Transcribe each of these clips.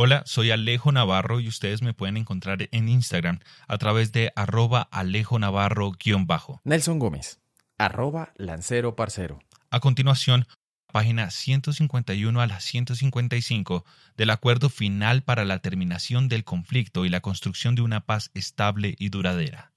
Hola, soy Alejo Navarro y ustedes me pueden encontrar en Instagram a través de arroba Alejo Navarro-bajo. Nelson Gómez, arroba Lancero Parcero. A continuación, página 151 a la 155 del Acuerdo Final para la Terminación del Conflicto y la Construcción de una Paz Estable y Duradera.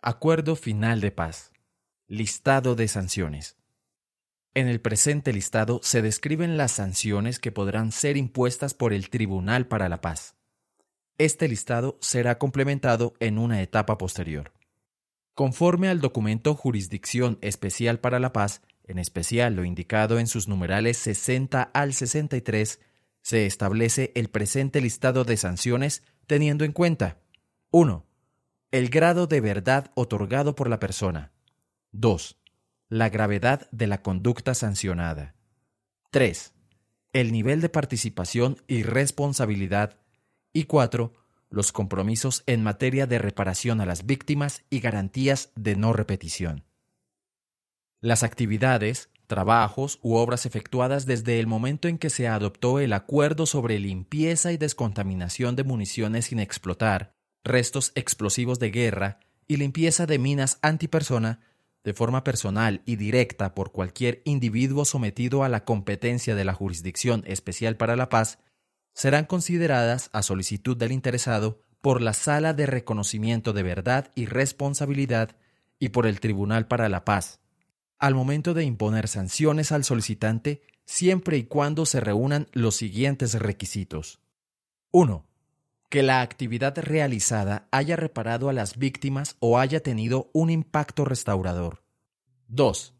Acuerdo Final de Paz. Listado de sanciones. En el presente listado se describen las sanciones que podrán ser impuestas por el Tribunal para la Paz. Este listado será complementado en una etapa posterior. Conforme al documento Jurisdicción Especial para la Paz, en especial lo indicado en sus numerales 60 al 63, se establece el presente listado de sanciones teniendo en cuenta 1. El grado de verdad otorgado por la persona. 2 la gravedad de la conducta sancionada. 3. El nivel de participación y responsabilidad. Y 4. Los compromisos en materia de reparación a las víctimas y garantías de no repetición. Las actividades, trabajos u obras efectuadas desde el momento en que se adoptó el acuerdo sobre limpieza y descontaminación de municiones sin explotar, restos explosivos de guerra y limpieza de minas antipersona de forma personal y directa por cualquier individuo sometido a la competencia de la Jurisdicción Especial para la Paz, serán consideradas a solicitud del interesado por la Sala de Reconocimiento de Verdad y Responsabilidad y por el Tribunal para la Paz, al momento de imponer sanciones al solicitante siempre y cuando se reúnan los siguientes requisitos. 1 que la actividad realizada haya reparado a las víctimas o haya tenido un impacto restaurador. 2.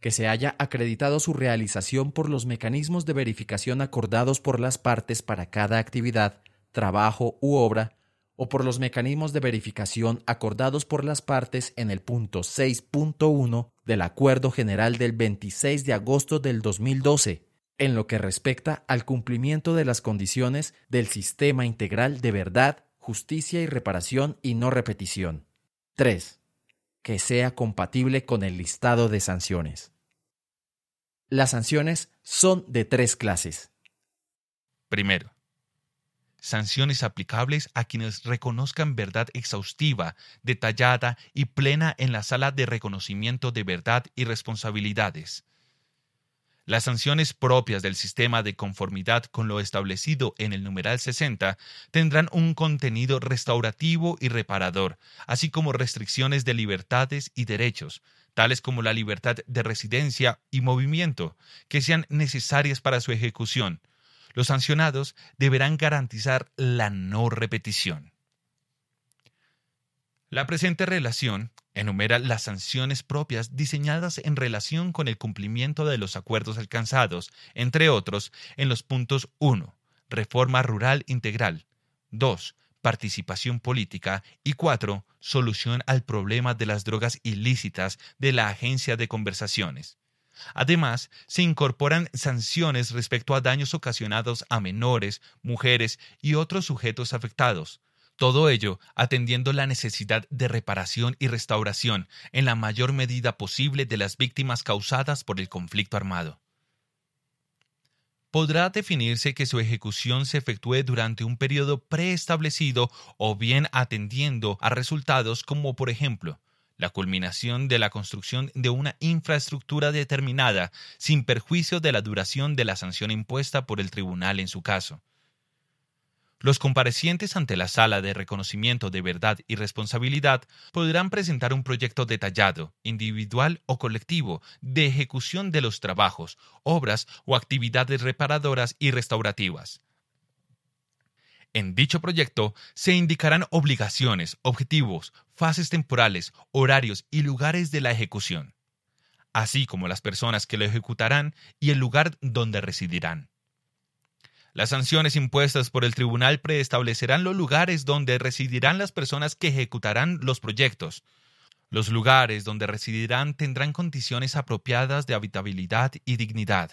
Que se haya acreditado su realización por los mecanismos de verificación acordados por las partes para cada actividad, trabajo u obra, o por los mecanismos de verificación acordados por las partes en el punto 6.1 del Acuerdo General del 26 de agosto del 2012 en lo que respecta al cumplimiento de las condiciones del sistema integral de verdad, justicia y reparación y no repetición. 3. Que sea compatible con el listado de sanciones. Las sanciones son de tres clases. Primero, sanciones aplicables a quienes reconozcan verdad exhaustiva, detallada y plena en la sala de reconocimiento de verdad y responsabilidades las sanciones propias del sistema de conformidad con lo establecido en el numeral 60 tendrán un contenido restaurativo y reparador, así como restricciones de libertades y derechos, tales como la libertad de residencia y movimiento, que sean necesarias para su ejecución. Los sancionados deberán garantizar la no repetición. La presente relación enumera las sanciones propias diseñadas en relación con el cumplimiento de los acuerdos alcanzados, entre otros, en los puntos 1. Reforma rural integral. 2. Participación política. Y 4. Solución al problema de las drogas ilícitas de la Agencia de Conversaciones. Además, se incorporan sanciones respecto a daños ocasionados a menores, mujeres y otros sujetos afectados, todo ello atendiendo la necesidad de reparación y restauración en la mayor medida posible de las víctimas causadas por el conflicto armado. Podrá definirse que su ejecución se efectúe durante un periodo preestablecido o bien atendiendo a resultados como, por ejemplo, la culminación de la construcción de una infraestructura determinada sin perjuicio de la duración de la sanción impuesta por el tribunal en su caso los comparecientes ante la sala de reconocimiento de verdad y responsabilidad podrán presentar un proyecto detallado, individual o colectivo, de ejecución de los trabajos, obras o actividades reparadoras y restaurativas. En dicho proyecto se indicarán obligaciones, objetivos, fases temporales, horarios y lugares de la ejecución, así como las personas que lo ejecutarán y el lugar donde residirán. Las sanciones impuestas por el tribunal preestablecerán los lugares donde residirán las personas que ejecutarán los proyectos. Los lugares donde residirán tendrán condiciones apropiadas de habitabilidad y dignidad.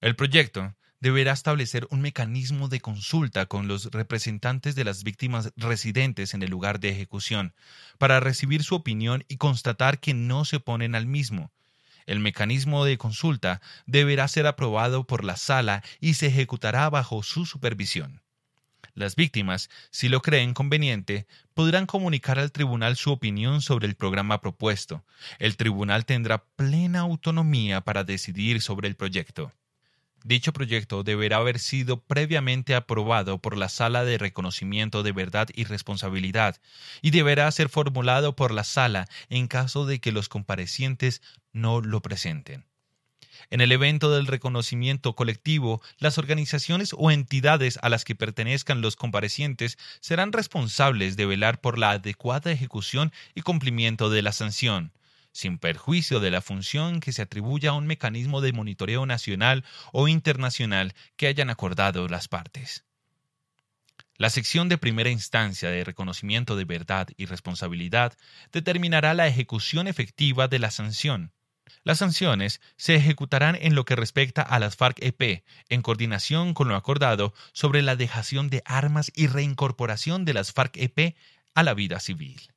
El proyecto deberá establecer un mecanismo de consulta con los representantes de las víctimas residentes en el lugar de ejecución, para recibir su opinión y constatar que no se oponen al mismo, El mecanismo de consulta deberá ser aprobado por la sala y se ejecutará bajo su supervisión. Las víctimas, si lo creen conveniente, podrán comunicar al tribunal su opinión sobre el programa propuesto. El tribunal tendrá plena autonomía para decidir sobre el proyecto. Dicho proyecto deberá haber sido previamente aprobado por la Sala de Reconocimiento de Verdad y Responsabilidad y deberá ser formulado por la Sala en caso de que los comparecientes no lo presenten. En el evento del reconocimiento colectivo, las organizaciones o entidades a las que pertenezcan los comparecientes serán responsables de velar por la adecuada ejecución y cumplimiento de la sanción, sin perjuicio de la función que se atribuya a un mecanismo de monitoreo nacional o internacional que hayan acordado las partes. La sección de primera instancia de reconocimiento de verdad y responsabilidad determinará la ejecución efectiva de la sanción. Las sanciones se ejecutarán en lo que respecta a las FARC-EP, en coordinación con lo acordado sobre la dejación de armas y reincorporación de las FARC-EP a la vida civil.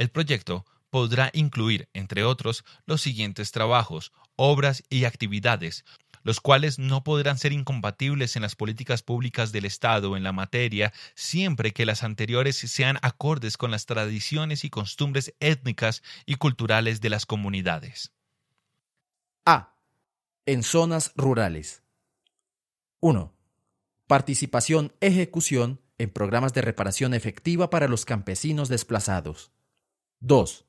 El proyecto podrá incluir, entre otros, los siguientes trabajos, obras y actividades, los cuales no podrán ser incompatibles en las políticas públicas del Estado en la materia siempre que las anteriores sean acordes con las tradiciones y costumbres étnicas y culturales de las comunidades. A. En zonas rurales. 1. Participación ejecución en programas de reparación efectiva para los campesinos desplazados. 2.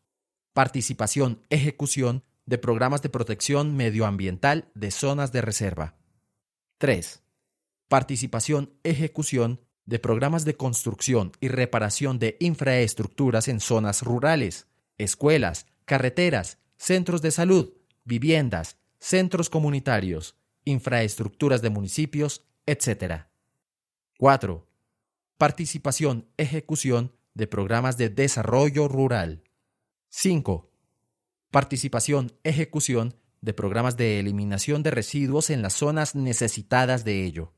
Participación, ejecución de programas de protección medioambiental de zonas de reserva. 3. Participación, ejecución de programas de construcción y reparación de infraestructuras en zonas rurales, escuelas, carreteras, centros de salud, viviendas, centros comunitarios, infraestructuras de municipios, etc. 4. Participación, ejecución de programas de desarrollo rural. 5. Participación, ejecución de programas de eliminación de residuos en las zonas necesitadas de ello.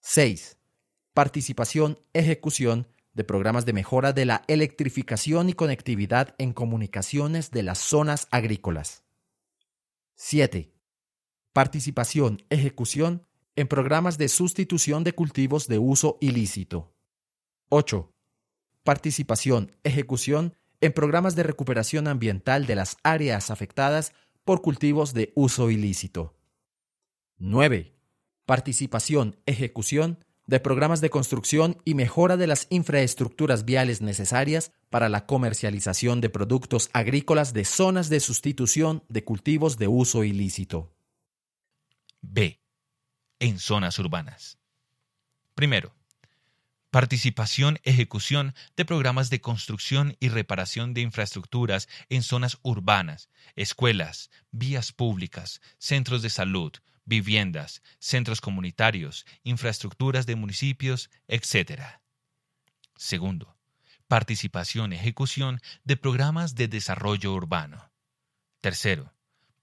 6. Participación, ejecución de programas de mejora de la electrificación y conectividad en comunicaciones de las zonas agrícolas. 7. Participación, ejecución en programas de sustitución de cultivos de uso ilícito. 8 participación, ejecución en programas de recuperación ambiental de las áreas afectadas por cultivos de uso ilícito. 9. Participación, ejecución de programas de construcción y mejora de las infraestructuras viales necesarias para la comercialización de productos agrícolas de zonas de sustitución de cultivos de uso ilícito. B. En zonas urbanas. Primero, Participación, ejecución de programas de construcción y reparación de infraestructuras en zonas urbanas, escuelas, vías públicas, centros de salud, viviendas, centros comunitarios, infraestructuras de municipios, etc. Segundo, participación, ejecución de programas de desarrollo urbano. Tercero,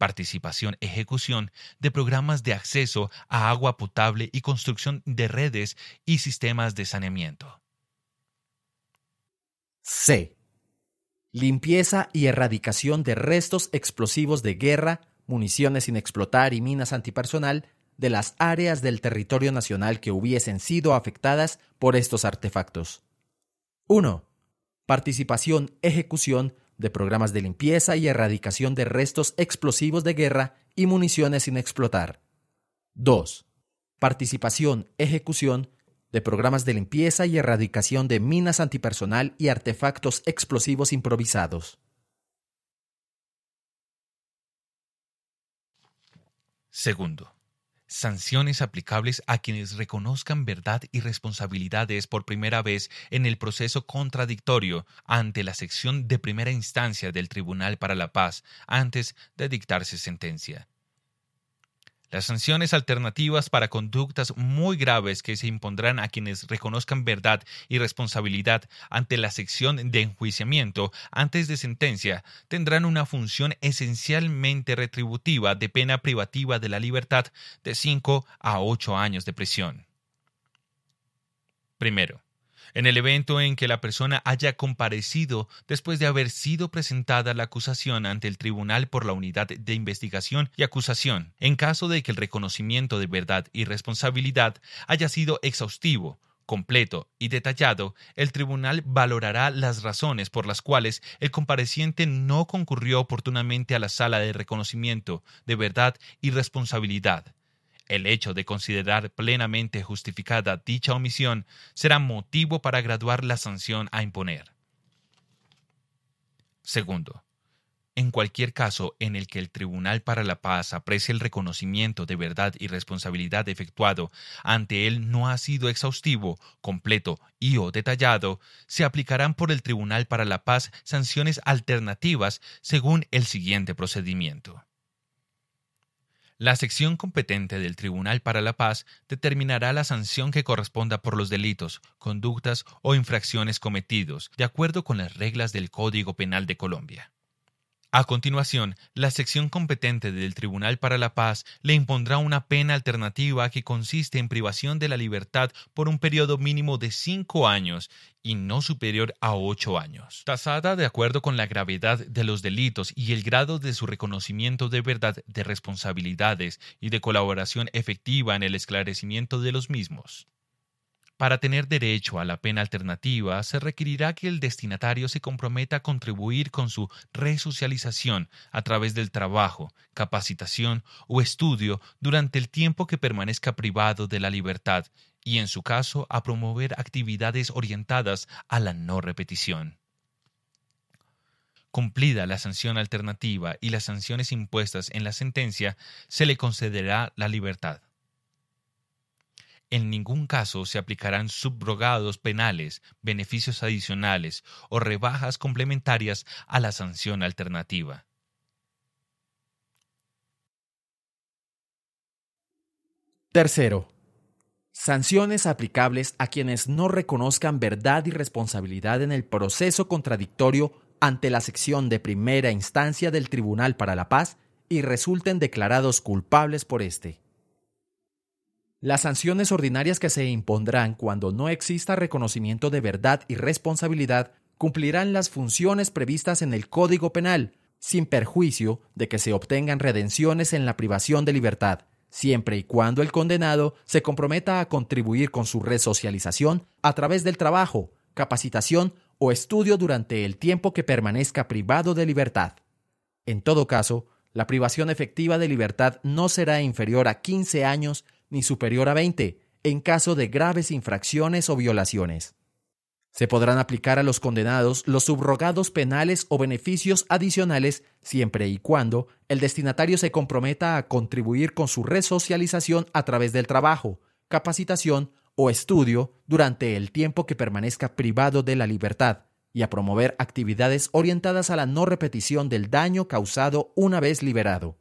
participación, ejecución de programas de acceso a agua potable y construcción de redes y sistemas de saneamiento. C. Limpieza y erradicación de restos explosivos de guerra, municiones sin explotar y minas antipersonal de las áreas del territorio nacional que hubiesen sido afectadas por estos artefactos. 1. Participación, ejecución de programas de limpieza y erradicación de restos explosivos de guerra y municiones sin explotar. 2. Participación, ejecución de programas de limpieza y erradicación de minas antipersonal y artefactos explosivos improvisados. Segundo, sanciones aplicables a quienes reconozcan verdad y responsabilidades por primera vez en el proceso contradictorio ante la sección de primera instancia del Tribunal para la Paz antes de dictarse sentencia. Las sanciones alternativas para conductas muy graves que se impondrán a quienes reconozcan verdad y responsabilidad ante la sección de enjuiciamiento antes de sentencia tendrán una función esencialmente retributiva de pena privativa de la libertad de 5 a 8 años de prisión. Primero, En el evento en que la persona haya comparecido después de haber sido presentada la acusación ante el tribunal por la unidad de investigación y acusación, en caso de que el reconocimiento de verdad y responsabilidad haya sido exhaustivo, completo y detallado, el tribunal valorará las razones por las cuales el compareciente no concurrió oportunamente a la sala de reconocimiento de verdad y responsabilidad. El hecho de considerar plenamente justificada dicha omisión será motivo para graduar la sanción a imponer. Segundo, en cualquier caso en el que el Tribunal para la Paz aprecie el reconocimiento de verdad y responsabilidad efectuado ante él no ha sido exhaustivo, completo y o detallado, se aplicarán por el Tribunal para la Paz sanciones alternativas según el siguiente procedimiento. La sección competente del Tribunal para la Paz determinará la sanción que corresponda por los delitos, conductas o infracciones cometidos, de acuerdo con las reglas del Código Penal de Colombia. A continuación, la sección competente del Tribunal para la Paz le impondrá una pena alternativa que consiste en privación de la libertad por un periodo mínimo de cinco años y no superior a ocho años, tasada de acuerdo con la gravedad de los delitos y el grado de su reconocimiento de verdad de responsabilidades y de colaboración efectiva en el esclarecimiento de los mismos. Para tener derecho a la pena alternativa, se requerirá que el destinatario se comprometa a contribuir con su resocialización a través del trabajo, capacitación o estudio durante el tiempo que permanezca privado de la libertad y, en su caso, a promover actividades orientadas a la no repetición. Cumplida la sanción alternativa y las sanciones impuestas en la sentencia, se le concederá la libertad. En ningún caso se aplicarán subrogados penales, beneficios adicionales o rebajas complementarias a la sanción alternativa. Tercero, sanciones aplicables a quienes no reconozcan verdad y responsabilidad en el proceso contradictorio ante la sección de primera instancia del Tribunal para la Paz y resulten declarados culpables por éste. Las sanciones ordinarias que se impondrán cuando no exista reconocimiento de verdad y responsabilidad cumplirán las funciones previstas en el Código Penal, sin perjuicio de que se obtengan redenciones en la privación de libertad, siempre y cuando el condenado se comprometa a contribuir con su resocialización a través del trabajo, capacitación o estudio durante el tiempo que permanezca privado de libertad. En todo caso, la privación efectiva de libertad no será inferior a 15 años ni superior a 20 en caso de graves infracciones o violaciones. Se podrán aplicar a los condenados los subrogados penales o beneficios adicionales siempre y cuando el destinatario se comprometa a contribuir con su resocialización a través del trabajo, capacitación o estudio durante el tiempo que permanezca privado de la libertad y a promover actividades orientadas a la no repetición del daño causado una vez liberado.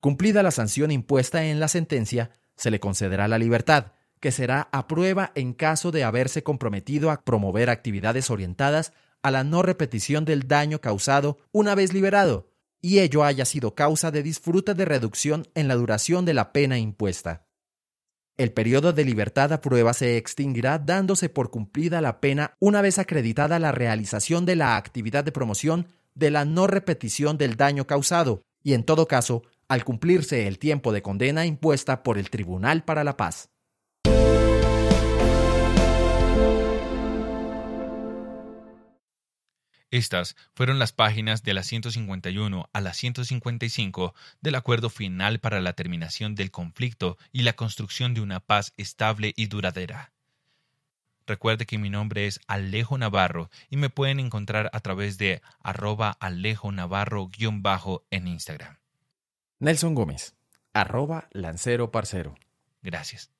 Cumplida la sanción impuesta en la sentencia, se le concederá la libertad, que será a prueba en caso de haberse comprometido a promover actividades orientadas a la no repetición del daño causado una vez liberado, y ello haya sido causa de disfrute de reducción en la duración de la pena impuesta. El periodo de libertad a prueba se extinguirá dándose por cumplida la pena una vez acreditada la realización de la actividad de promoción de la no repetición del daño causado, y en todo caso al cumplirse el tiempo de condena impuesta por el Tribunal para la Paz. Estas fueron las páginas de la 151 a la 155 del Acuerdo Final para la Terminación del Conflicto y la Construcción de una Paz Estable y Duradera. Recuerde que mi nombre es Alejo Navarro y me pueden encontrar a través de arroba Alejo Navarro-en Instagram. Nelson Gómez, arroba Lancero Parcero. Gracias.